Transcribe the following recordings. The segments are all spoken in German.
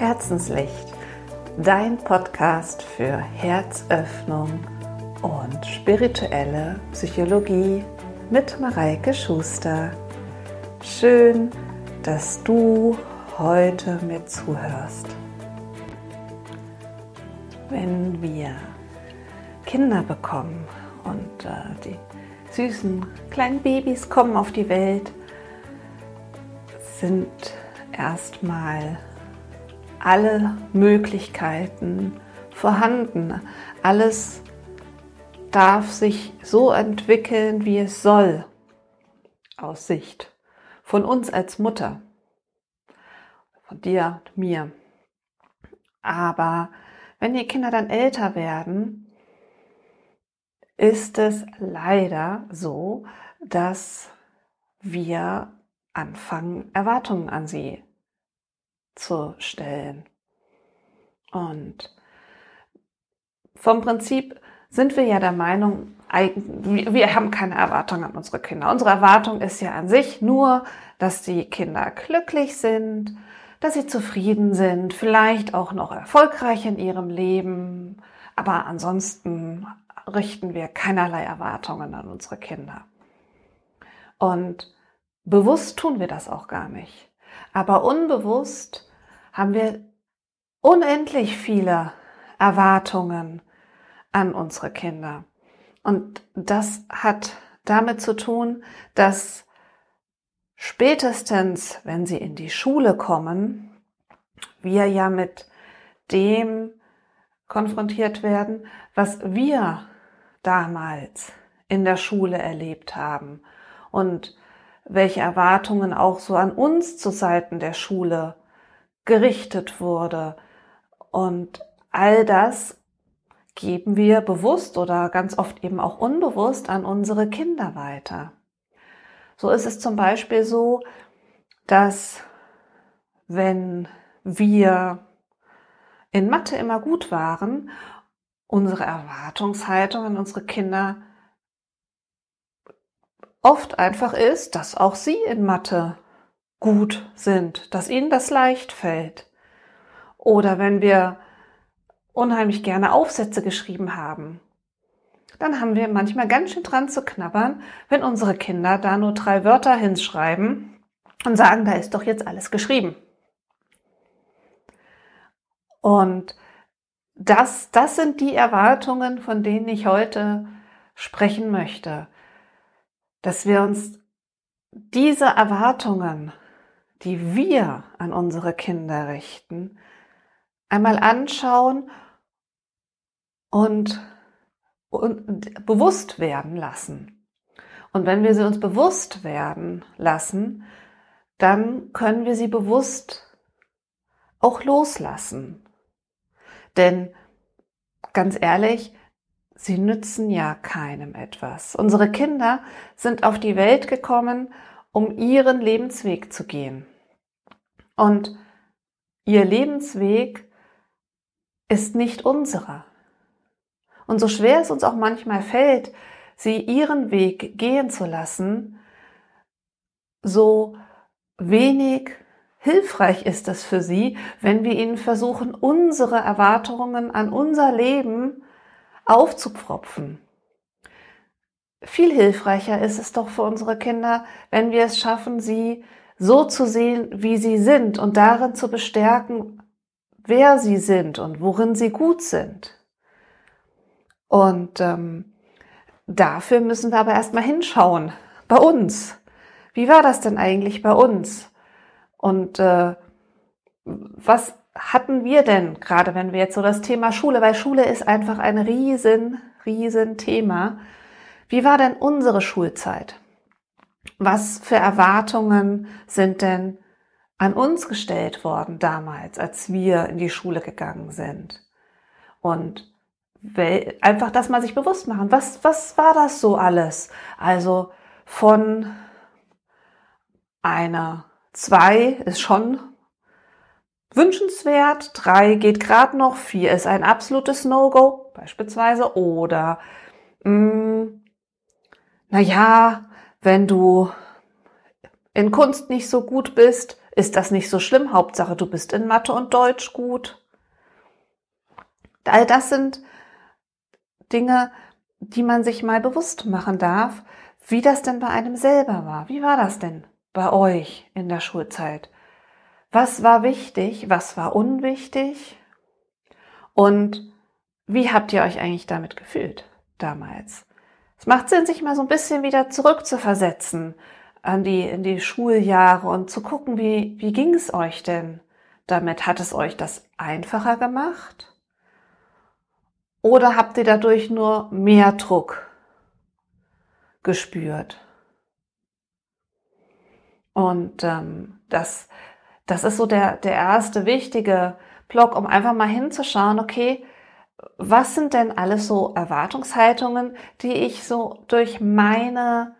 Herzenslicht, dein Podcast für Herzöffnung und spirituelle Psychologie mit Mareike Schuster. Schön, dass du heute mir zuhörst. Wenn wir Kinder bekommen und äh, die süßen kleinen Babys kommen auf die Welt, sind erstmal alle Möglichkeiten vorhanden. Alles darf sich so entwickeln, wie es soll, aus Sicht von uns als Mutter, von dir und mir. Aber wenn die Kinder dann älter werden, ist es leider so, dass wir anfangen, Erwartungen an sie zu stellen. Und vom Prinzip sind wir ja der Meinung, wir haben keine Erwartung an unsere Kinder. Unsere Erwartung ist ja an sich nur, dass die Kinder glücklich sind, dass sie zufrieden sind, vielleicht auch noch erfolgreich in ihrem Leben. Aber ansonsten richten wir keinerlei Erwartungen an unsere Kinder. Und bewusst tun wir das auch gar nicht. Aber unbewusst haben wir unendlich viele Erwartungen an unsere Kinder. Und das hat damit zu tun, dass spätestens, wenn sie in die Schule kommen, wir ja mit dem konfrontiert werden, was wir damals in der Schule erlebt haben und welche Erwartungen auch so an uns zu Seiten der Schule gerichtet wurde. Und all das geben wir bewusst oder ganz oft eben auch unbewusst an unsere Kinder weiter. So ist es zum Beispiel so, dass wenn wir in Mathe immer gut waren, unsere Erwartungshaltung an unsere Kinder oft einfach ist, dass auch sie in Mathe gut sind, dass ihnen das leicht fällt. Oder wenn wir unheimlich gerne Aufsätze geschrieben haben, dann haben wir manchmal ganz schön dran zu knabbern, wenn unsere Kinder da nur drei Wörter hinschreiben und sagen, da ist doch jetzt alles geschrieben. Und das, das sind die Erwartungen, von denen ich heute sprechen möchte, dass wir uns diese Erwartungen die wir an unsere Kinder richten, einmal anschauen und, und bewusst werden lassen. Und wenn wir sie uns bewusst werden lassen, dann können wir sie bewusst auch loslassen. Denn ganz ehrlich, sie nützen ja keinem etwas. Unsere Kinder sind auf die Welt gekommen, um ihren Lebensweg zu gehen. Und ihr Lebensweg ist nicht unserer. Und so schwer es uns auch manchmal fällt, sie ihren Weg gehen zu lassen, so wenig hilfreich ist es für sie, wenn wir ihnen versuchen, unsere Erwartungen an unser Leben aufzupfropfen. Viel hilfreicher ist es doch für unsere Kinder, wenn wir es schaffen, sie so zu sehen, wie sie sind und darin zu bestärken, wer sie sind und worin sie gut sind. Und ähm, dafür müssen wir aber erstmal hinschauen, bei uns. Wie war das denn eigentlich bei uns? Und äh, was hatten wir denn, gerade wenn wir jetzt so das Thema Schule, weil Schule ist einfach ein riesen, riesen Thema. Wie war denn unsere Schulzeit? Was für Erwartungen sind denn an uns gestellt worden damals, als wir in die Schule gegangen sind? Und einfach das mal sich bewusst machen. Was, was war das so alles? Also von einer zwei ist schon wünschenswert, drei geht gerade noch, vier ist ein absolutes No-Go beispielsweise oder mh, mm, na ja, wenn du in Kunst nicht so gut bist, ist das nicht so schlimm. Hauptsache, du bist in Mathe und Deutsch gut. All das sind Dinge, die man sich mal bewusst machen darf, wie das denn bei einem selber war. Wie war das denn bei euch in der Schulzeit? Was war wichtig? Was war unwichtig? Und wie habt ihr euch eigentlich damit gefühlt damals? Es macht Sinn, sich mal so ein bisschen wieder zurückzuversetzen an die, in die Schuljahre und zu gucken, wie, wie ging es euch denn damit? Hat es euch das einfacher gemacht? Oder habt ihr dadurch nur mehr Druck gespürt? Und ähm, das, das ist so der, der erste wichtige Block, um einfach mal hinzuschauen, okay, was sind denn alles so Erwartungshaltungen, die ich so durch meine,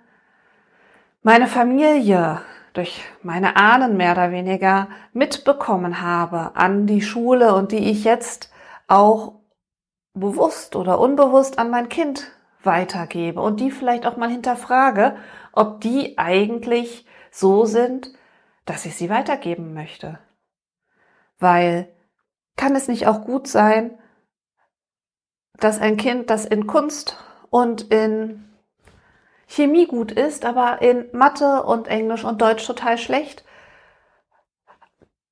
meine Familie, durch meine Ahnen mehr oder weniger mitbekommen habe an die Schule und die ich jetzt auch bewusst oder unbewusst an mein Kind weitergebe und die vielleicht auch mal hinterfrage, ob die eigentlich so sind, dass ich sie weitergeben möchte. Weil kann es nicht auch gut sein, dass ein Kind, das in Kunst und in Chemie gut ist, aber in Mathe und Englisch und Deutsch total schlecht,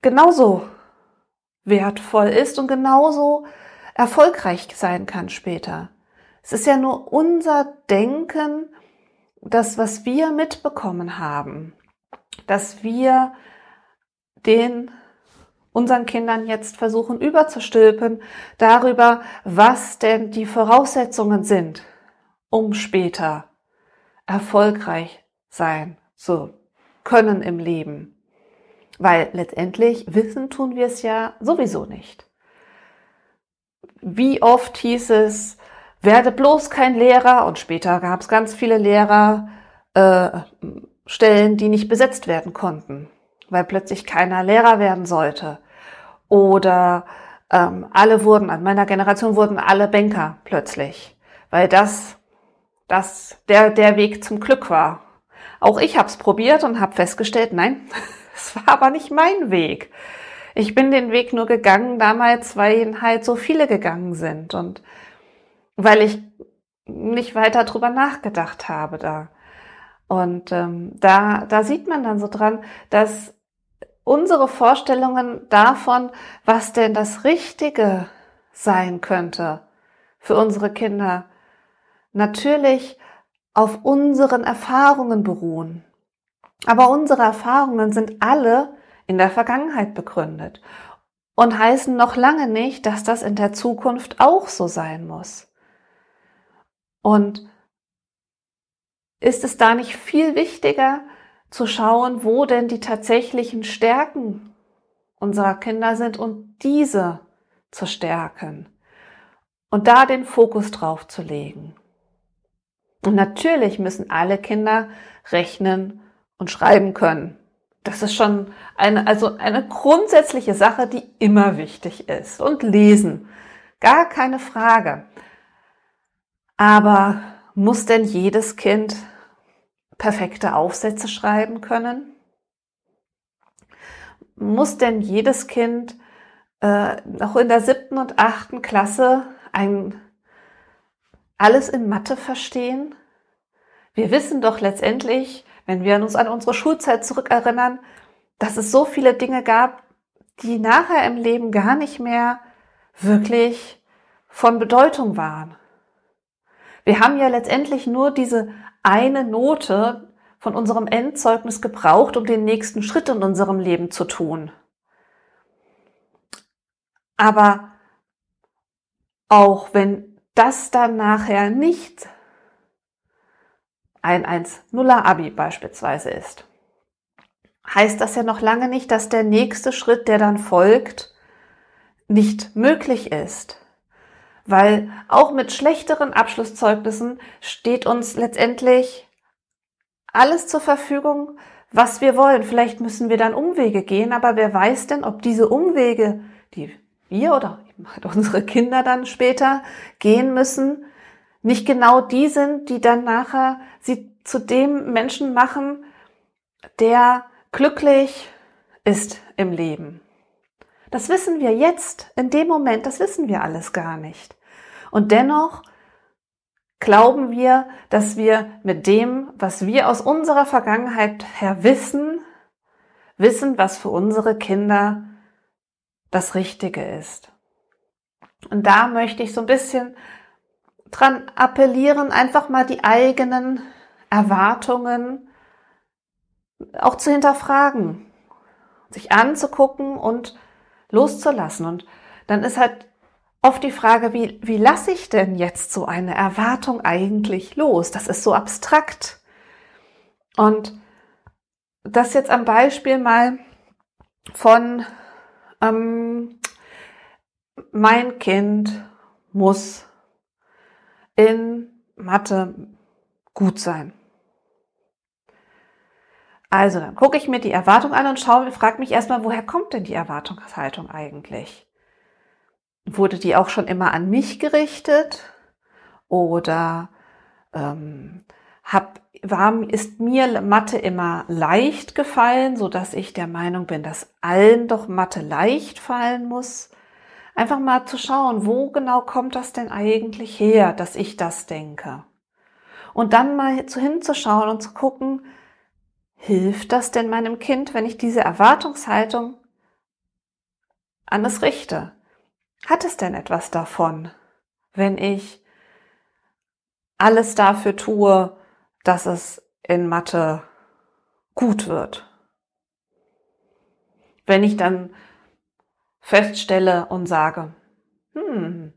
genauso wertvoll ist und genauso erfolgreich sein kann später. Es ist ja nur unser Denken, das, was wir mitbekommen haben, dass wir den unseren Kindern jetzt versuchen überzustülpen darüber, was denn die Voraussetzungen sind, um später erfolgreich sein zu können im Leben. Weil letztendlich wissen tun wir es ja sowieso nicht. Wie oft hieß es, werde bloß kein Lehrer und später gab es ganz viele Lehrerstellen, äh, die nicht besetzt werden konnten, weil plötzlich keiner Lehrer werden sollte. Oder ähm, alle wurden, an meiner Generation wurden alle Banker plötzlich, weil das, das der, der Weg zum Glück war. Auch ich habe es probiert und habe festgestellt, nein, es war aber nicht mein Weg. Ich bin den Weg nur gegangen damals, weil halt so viele gegangen sind und weil ich nicht weiter drüber nachgedacht habe da. Und ähm, da, da sieht man dann so dran, dass unsere Vorstellungen davon, was denn das Richtige sein könnte für unsere Kinder, natürlich auf unseren Erfahrungen beruhen. Aber unsere Erfahrungen sind alle in der Vergangenheit begründet und heißen noch lange nicht, dass das in der Zukunft auch so sein muss. Und ist es da nicht viel wichtiger, zu schauen, wo denn die tatsächlichen Stärken unserer Kinder sind und diese zu stärken und da den Fokus drauf zu legen. Und natürlich müssen alle Kinder rechnen und schreiben können. Das ist schon eine, also eine grundsätzliche Sache, die immer wichtig ist. Und lesen. Gar keine Frage. Aber muss denn jedes Kind perfekte Aufsätze schreiben können? Muss denn jedes Kind äh, noch in der siebten und achten Klasse ein, alles in Mathe verstehen? Wir wissen doch letztendlich, wenn wir uns an unsere Schulzeit zurückerinnern, dass es so viele Dinge gab, die nachher im Leben gar nicht mehr wirklich von Bedeutung waren. Wir haben ja letztendlich nur diese eine Note von unserem Endzeugnis gebraucht, um den nächsten Schritt in unserem Leben zu tun. Aber auch wenn das dann nachher nicht ein 1-0er Abi beispielsweise ist, heißt das ja noch lange nicht, dass der nächste Schritt, der dann folgt, nicht möglich ist weil auch mit schlechteren Abschlusszeugnissen steht uns letztendlich alles zur Verfügung, was wir wollen. Vielleicht müssen wir dann Umwege gehen, aber wer weiß denn, ob diese Umwege, die wir oder unsere Kinder dann später gehen müssen, nicht genau die sind, die dann nachher sie zu dem Menschen machen, der glücklich ist im Leben. Das wissen wir jetzt, in dem Moment, das wissen wir alles gar nicht. Und dennoch glauben wir, dass wir mit dem, was wir aus unserer Vergangenheit her wissen, wissen, was für unsere Kinder das Richtige ist. Und da möchte ich so ein bisschen dran appellieren, einfach mal die eigenen Erwartungen auch zu hinterfragen, sich anzugucken und loszulassen. Und dann ist halt oft die Frage, wie, wie lasse ich denn jetzt so eine Erwartung eigentlich los? Das ist so abstrakt. Und das jetzt am Beispiel mal von ähm, mein Kind muss in Mathe gut sein. Also dann gucke ich mir die Erwartung an und schaue, frage mich erstmal, woher kommt denn die Erwartungshaltung eigentlich? Wurde die auch schon immer an mich gerichtet? Oder ähm, hab, war, ist mir Mathe immer leicht gefallen, so dass ich der Meinung bin, dass allen doch Mathe leicht fallen muss? Einfach mal zu schauen, wo genau kommt das denn eigentlich her, dass ich das denke? Und dann mal zu hinzuschauen und zu gucken, hilft das denn meinem Kind, wenn ich diese Erwartungshaltung an es richte? Hat es denn etwas davon, wenn ich alles dafür tue, dass es in Mathe gut wird? Wenn ich dann feststelle und sage, hm,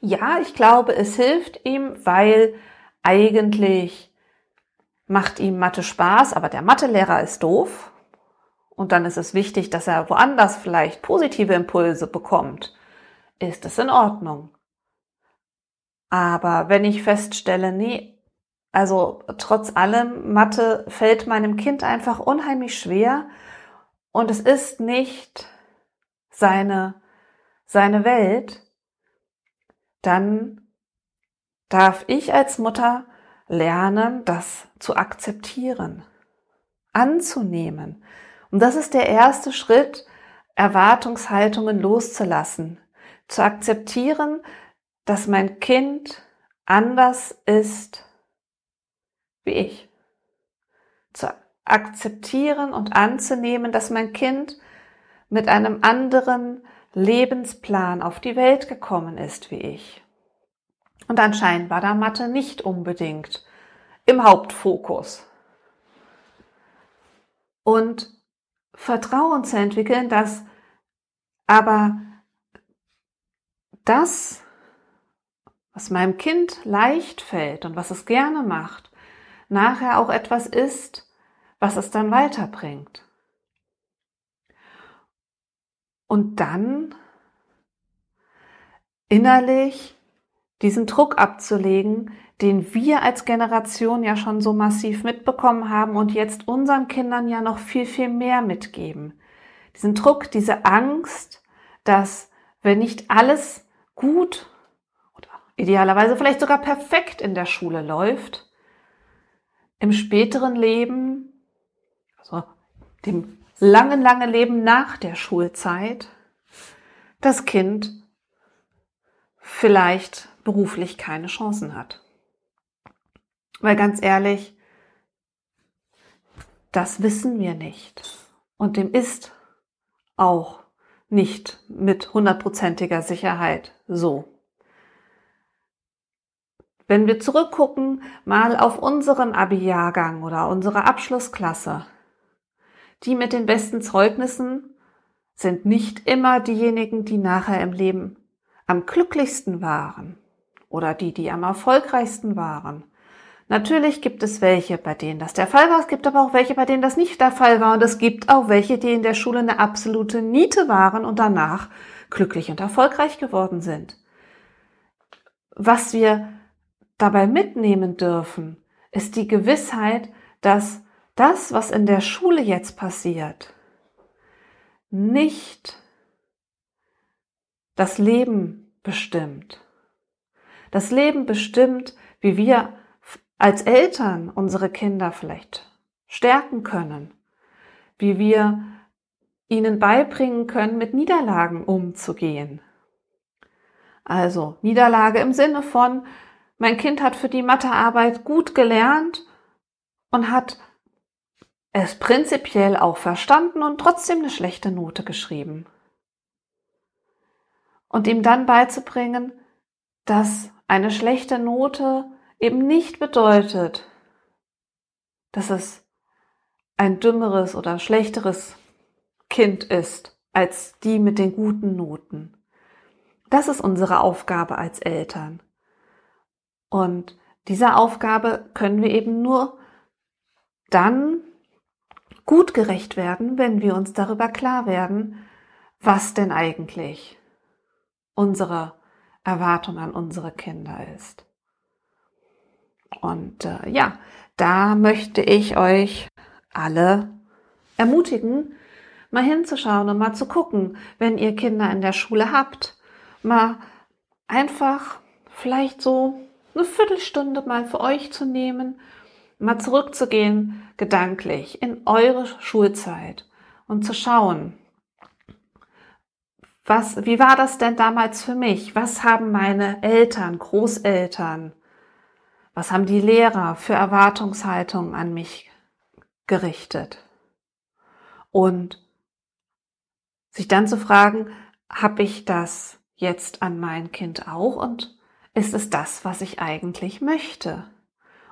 ja, ich glaube, es hilft ihm, weil eigentlich macht ihm Mathe Spaß, aber der Mathelehrer ist doof. Und dann ist es wichtig, dass er woanders vielleicht positive Impulse bekommt ist es in Ordnung. Aber wenn ich feststelle, nee, also trotz allem, Mathe fällt meinem Kind einfach unheimlich schwer und es ist nicht seine, seine Welt, dann darf ich als Mutter lernen, das zu akzeptieren, anzunehmen. Und das ist der erste Schritt, Erwartungshaltungen loszulassen, zu akzeptieren, dass mein Kind anders ist wie ich. Zu akzeptieren und anzunehmen, dass mein Kind mit einem anderen Lebensplan auf die Welt gekommen ist wie ich. Und anscheinend war da Mathe nicht unbedingt im Hauptfokus. Und Vertrauen zu entwickeln, dass aber das, was meinem Kind leicht fällt und was es gerne macht, nachher auch etwas ist, was es dann weiterbringt. Und dann innerlich diesen Druck abzulegen, den wir als Generation ja schon so massiv mitbekommen haben und jetzt unseren Kindern ja noch viel, viel mehr mitgeben. Diesen Druck, diese Angst, dass wenn nicht alles gut oder idealerweise vielleicht sogar perfekt in der Schule läuft, im späteren Leben, also dem langen, langen Leben nach der Schulzeit, das Kind vielleicht beruflich keine Chancen hat. Weil ganz ehrlich, das wissen wir nicht. Und dem ist auch nicht mit hundertprozentiger Sicherheit so. Wenn wir zurückgucken mal auf unseren Abi-Jahrgang oder unsere Abschlussklasse, die mit den besten Zeugnissen sind nicht immer diejenigen, die nachher im Leben am glücklichsten waren oder die, die am erfolgreichsten waren. Natürlich gibt es welche, bei denen das der Fall war. Es gibt aber auch welche, bei denen das nicht der Fall war. Und es gibt auch welche, die in der Schule eine absolute Niete waren und danach glücklich und erfolgreich geworden sind. Was wir dabei mitnehmen dürfen, ist die Gewissheit, dass das, was in der Schule jetzt passiert, nicht das Leben bestimmt. Das Leben bestimmt, wie wir als Eltern unsere Kinder vielleicht stärken können, wie wir ihnen beibringen können, mit Niederlagen umzugehen. Also Niederlage im Sinne von, mein Kind hat für die Mathearbeit gut gelernt und hat es prinzipiell auch verstanden und trotzdem eine schlechte Note geschrieben. Und ihm dann beizubringen, dass eine schlechte Note eben nicht bedeutet, dass es ein dümmeres oder schlechteres Kind ist als die mit den guten Noten. Das ist unsere Aufgabe als Eltern. Und dieser Aufgabe können wir eben nur dann gut gerecht werden, wenn wir uns darüber klar werden, was denn eigentlich unsere Erwartung an unsere Kinder ist. Und äh, ja, da möchte ich euch alle ermutigen, mal hinzuschauen und mal zu gucken, wenn ihr Kinder in der Schule habt, mal einfach vielleicht so eine Viertelstunde mal für euch zu nehmen, mal zurückzugehen, gedanklich in eure Schulzeit und zu schauen, was, wie war das denn damals für mich? Was haben meine Eltern, Großeltern, was haben die Lehrer für Erwartungshaltungen an mich gerichtet? Und sich dann zu fragen, habe ich das jetzt an mein Kind auch und ist es das, was ich eigentlich möchte?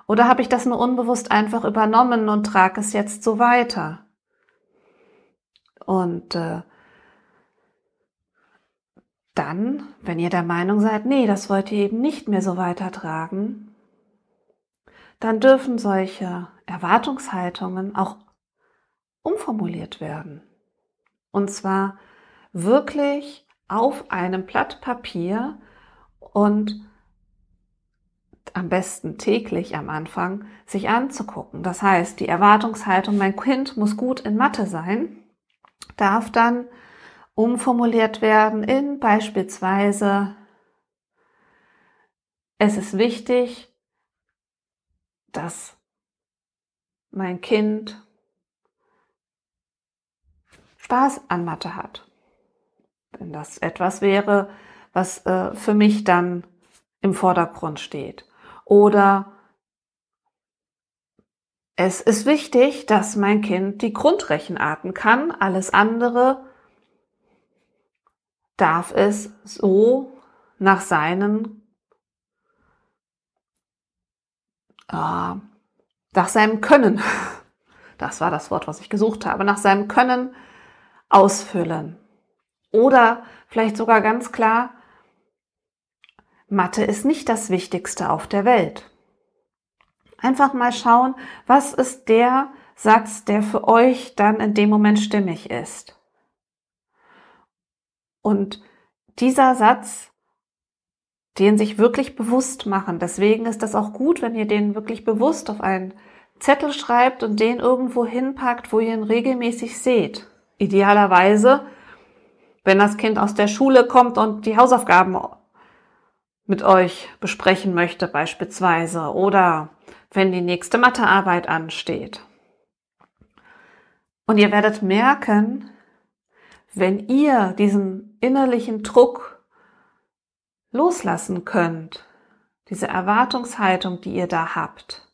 Oder habe ich das nur unbewusst einfach übernommen und trage es jetzt so weiter? Und äh, dann, wenn ihr der Meinung seid, nee, das wollt ihr eben nicht mehr so weitertragen, dann dürfen solche Erwartungshaltungen auch umformuliert werden. Und zwar wirklich auf einem Blatt Papier und am besten täglich am Anfang sich anzugucken. Das heißt, die Erwartungshaltung, mein Kind muss gut in Mathe sein, darf dann umformuliert werden in beispielsweise, es ist wichtig, dass mein Kind Spaß an Mathe hat. Wenn das etwas wäre, was äh, für mich dann im Vordergrund steht. Oder es ist wichtig, dass mein Kind die Grundrechenarten kann. Alles andere darf es so nach seinen, äh, nach seinem Können, das war das Wort, was ich gesucht habe, nach seinem Können ausfüllen. Oder vielleicht sogar ganz klar, Mathe ist nicht das Wichtigste auf der Welt. Einfach mal schauen, was ist der Satz, der für euch dann in dem Moment stimmig ist. Und dieser Satz, den sich wirklich bewusst machen. Deswegen ist das auch gut, wenn ihr den wirklich bewusst auf einen Zettel schreibt und den irgendwo hinpackt, wo ihr ihn regelmäßig seht. Idealerweise, wenn das Kind aus der Schule kommt und die Hausaufgaben mit euch besprechen möchte beispielsweise oder wenn die nächste Mathearbeit ansteht. Und ihr werdet merken, wenn ihr diesen innerlichen Druck loslassen könnt, diese Erwartungshaltung, die ihr da habt,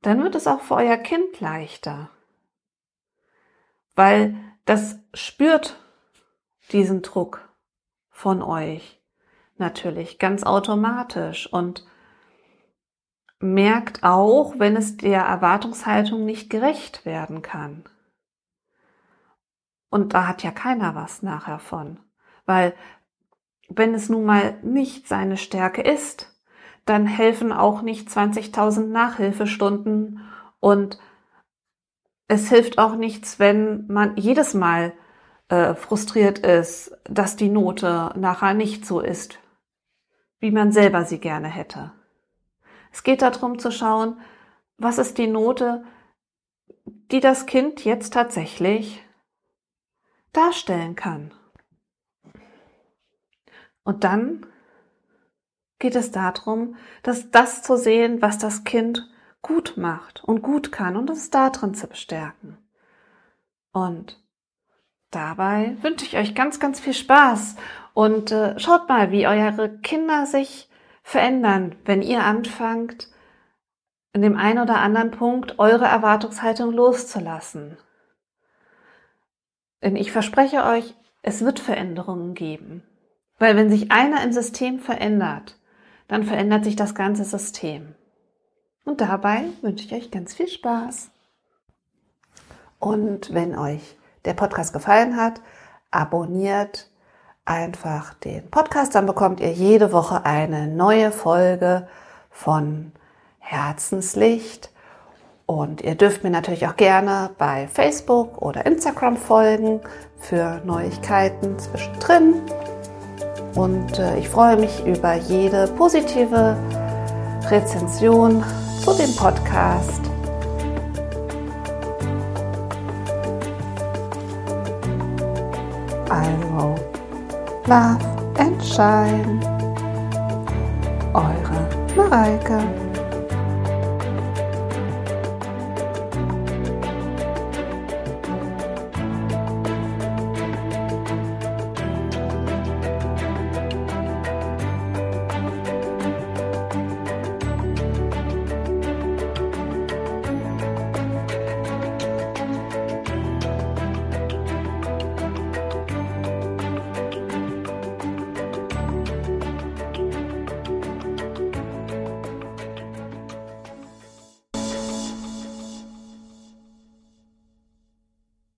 dann wird es auch für euer Kind leichter, weil das spürt diesen Druck von euch natürlich ganz automatisch und merkt auch, wenn es der Erwartungshaltung nicht gerecht werden kann. Und da hat ja keiner was nachher von. Weil wenn es nun mal nicht seine Stärke ist, dann helfen auch nicht 20.000 Nachhilfestunden und es hilft auch nichts, wenn man jedes Mal äh, frustriert ist, dass die Note nachher nicht so ist, wie man selber sie gerne hätte. Es geht darum zu schauen, was ist die Note, die das Kind jetzt tatsächlich darstellen kann. Und dann geht es darum, dass das zu sehen, was das Kind gut macht und gut kann und es da drin zu bestärken. Und dabei wünsche ich euch ganz, ganz viel Spaß und äh, schaut mal, wie eure Kinder sich verändern, wenn ihr anfangt, in dem einen oder anderen Punkt eure Erwartungshaltung loszulassen. Denn ich verspreche euch, es wird Veränderungen geben. Weil wenn sich einer im System verändert, dann verändert sich das ganze System. Und dabei wünsche ich euch ganz viel Spaß. Und wenn euch der Podcast gefallen hat, abonniert einfach den Podcast, dann bekommt ihr jede Woche eine neue Folge von Herzenslicht. Und ihr dürft mir natürlich auch gerne bei Facebook oder Instagram folgen für Neuigkeiten zwischendrin. Und äh, ich freue mich über jede positive Rezension zu dem Podcast. Also, Love and Shine. Eure Mareike.